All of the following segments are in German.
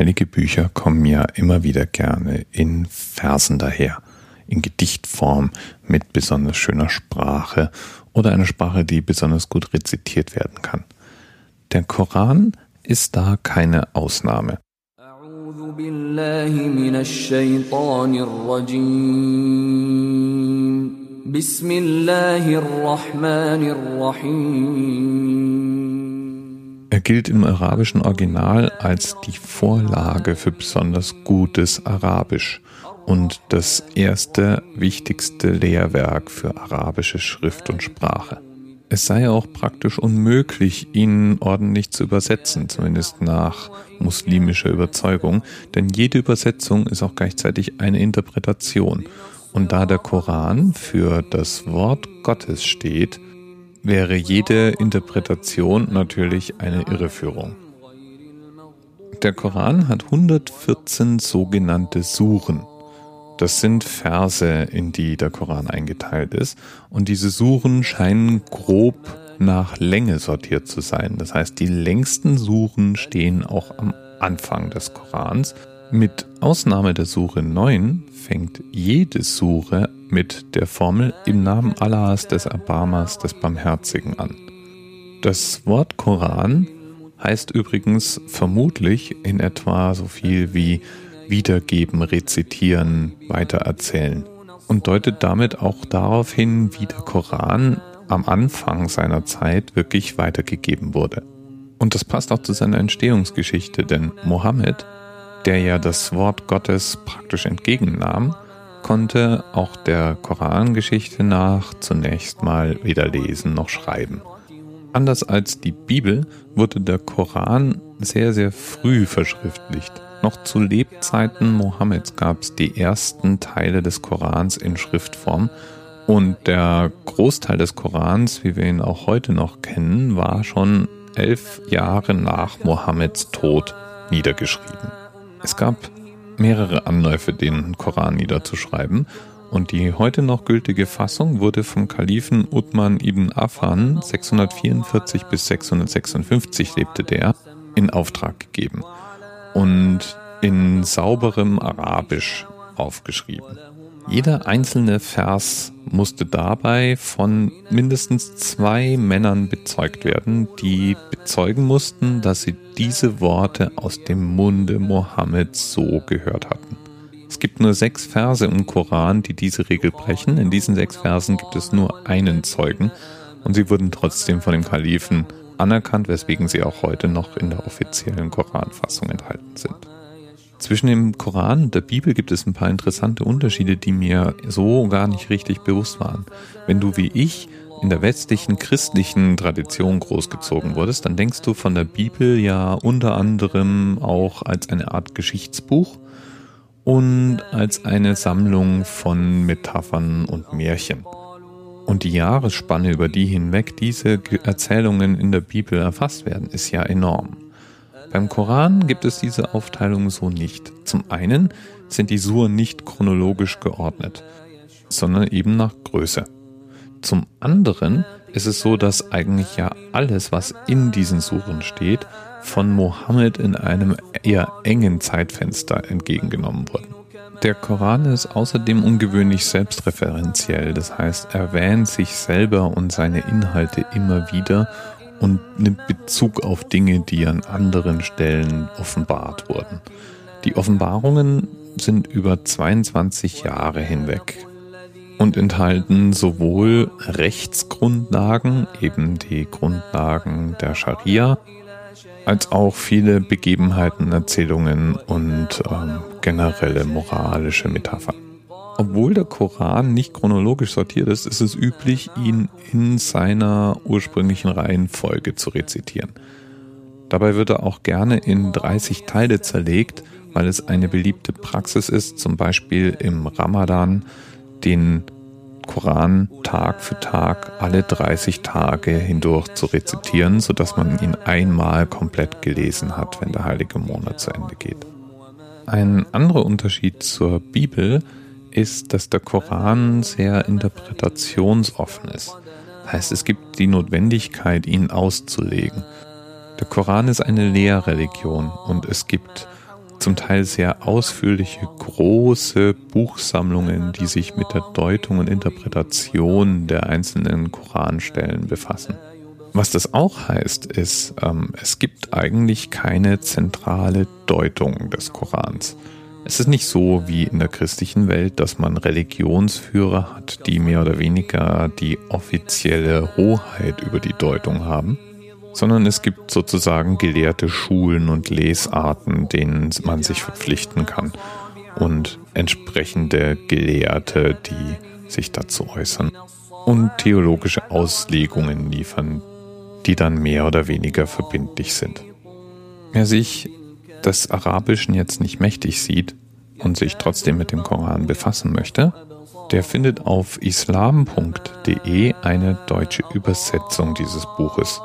Heilige Bücher kommen ja immer wieder gerne in Versen daher, in Gedichtform mit besonders schöner Sprache oder einer Sprache, die besonders gut rezitiert werden kann. Der Koran ist da keine Ausnahme. Er gilt im arabischen Original als die Vorlage für besonders gutes Arabisch und das erste wichtigste Lehrwerk für arabische Schrift und Sprache. Es sei auch praktisch unmöglich, ihn ordentlich zu übersetzen, zumindest nach muslimischer Überzeugung, denn jede Übersetzung ist auch gleichzeitig eine Interpretation. Und da der Koran für das Wort Gottes steht, wäre jede Interpretation natürlich eine Irreführung. Der Koran hat 114 sogenannte Suren. Das sind Verse, in die der Koran eingeteilt ist. Und diese Suren scheinen grob nach Länge sortiert zu sein. Das heißt, die längsten Suren stehen auch am Anfang des Korans. Mit Ausnahme der Sure 9 fängt jede Sure mit der Formel im Namen Allahs des Erbarmers des Barmherzigen an. Das Wort Koran heißt übrigens vermutlich in etwa so viel wie wiedergeben, rezitieren, weitererzählen und deutet damit auch darauf hin, wie der Koran am Anfang seiner Zeit wirklich weitergegeben wurde. Und das passt auch zu seiner Entstehungsgeschichte, denn Mohammed, der ja das Wort Gottes praktisch entgegennahm, konnte auch der Korangeschichte nach zunächst mal weder lesen noch schreiben. Anders als die Bibel wurde der Koran sehr, sehr früh verschriftlicht. Noch zu Lebzeiten Mohammeds gab es die ersten Teile des Korans in Schriftform und der Großteil des Korans, wie wir ihn auch heute noch kennen, war schon elf Jahre nach Mohammeds Tod niedergeschrieben. Es gab mehrere Anläufe, den Koran niederzuschreiben und die heute noch gültige Fassung wurde vom Kalifen Uthman ibn Affan 644 bis 656 lebte der in Auftrag gegeben und in sauberem Arabisch aufgeschrieben. Jeder einzelne Vers musste dabei von mindestens zwei Männern bezeugt werden, die bezeugen mussten, dass sie diese Worte aus dem Munde Mohammeds so gehört hatten. Es gibt nur sechs Verse im Koran, die diese Regel brechen. In diesen sechs Versen gibt es nur einen Zeugen und sie wurden trotzdem von dem Kalifen anerkannt, weswegen sie auch heute noch in der offiziellen Koranfassung enthalten sind. Zwischen dem Koran und der Bibel gibt es ein paar interessante Unterschiede, die mir so gar nicht richtig bewusst waren. Wenn du wie ich in der westlichen christlichen Tradition großgezogen wurdest, dann denkst du von der Bibel ja unter anderem auch als eine Art Geschichtsbuch und als eine Sammlung von Metaphern und Märchen. Und die Jahresspanne, über die hinweg diese Erzählungen in der Bibel erfasst werden, ist ja enorm. Beim Koran gibt es diese Aufteilung so nicht. Zum einen sind die Suren nicht chronologisch geordnet, sondern eben nach Größe. Zum anderen ist es so, dass eigentlich ja alles, was in diesen Suren steht, von Mohammed in einem eher engen Zeitfenster entgegengenommen wurde. Der Koran ist außerdem ungewöhnlich selbstreferenziell, das heißt, er erwähnt sich selber und seine Inhalte immer wieder und nimmt Bezug auf Dinge, die an anderen Stellen offenbart wurden. Die Offenbarungen sind über 22 Jahre hinweg und enthalten sowohl Rechtsgrundlagen, eben die Grundlagen der Scharia, als auch viele Begebenheiten, Erzählungen und ähm, generelle moralische Metaphern. Obwohl der Koran nicht chronologisch sortiert ist, ist es üblich, ihn in seiner ursprünglichen Reihenfolge zu rezitieren. Dabei wird er auch gerne in 30 Teile zerlegt, weil es eine beliebte Praxis ist, zum Beispiel im Ramadan den Koran Tag für Tag alle 30 Tage hindurch zu rezitieren, sodass man ihn einmal komplett gelesen hat, wenn der heilige Monat zu Ende geht. Ein anderer Unterschied zur Bibel ist, dass der Koran sehr interpretationsoffen ist. Das heißt, es gibt die Notwendigkeit, ihn auszulegen. Der Koran ist eine Lehrreligion und es gibt zum Teil sehr ausführliche, große Buchsammlungen, die sich mit der Deutung und Interpretation der einzelnen Koranstellen befassen. Was das auch heißt, ist, ähm, es gibt eigentlich keine zentrale Deutung des Korans. Es ist nicht so wie in der christlichen Welt, dass man Religionsführer hat, die mehr oder weniger die offizielle Hoheit über die Deutung haben, sondern es gibt sozusagen gelehrte Schulen und Lesarten, denen man sich verpflichten kann und entsprechende Gelehrte, die sich dazu äußern und theologische Auslegungen liefern, die dann mehr oder weniger verbindlich sind. Wer sich des Arabischen jetzt nicht mächtig sieht und sich trotzdem mit dem Koran befassen möchte, der findet auf islam.de eine deutsche Übersetzung dieses Buches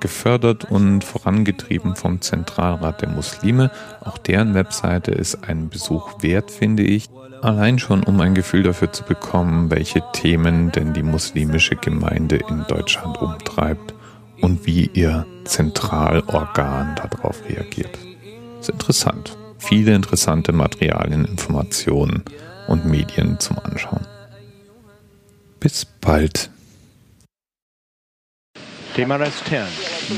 gefördert und vorangetrieben vom Zentralrat der Muslime. Auch deren Webseite ist einen Besuch wert, finde ich. Allein schon, um ein Gefühl dafür zu bekommen, welche Themen denn die muslimische Gemeinde in Deutschland umtreibt und wie ihr Zentralorgan darauf reagiert. Das ist interessant. Viele interessante Materialien, Informationen und Medien zum Anschauen. Bis bald. TMRS 10,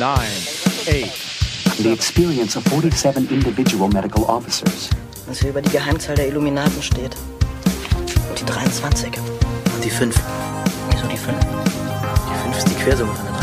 9, 8. The experience of 47 individual medical officers. Was hier über die Geheimzahl der Illuminaten steht. Und die 23. Und die 5. Wieso die 5? Die 5 ist die Quersumme von der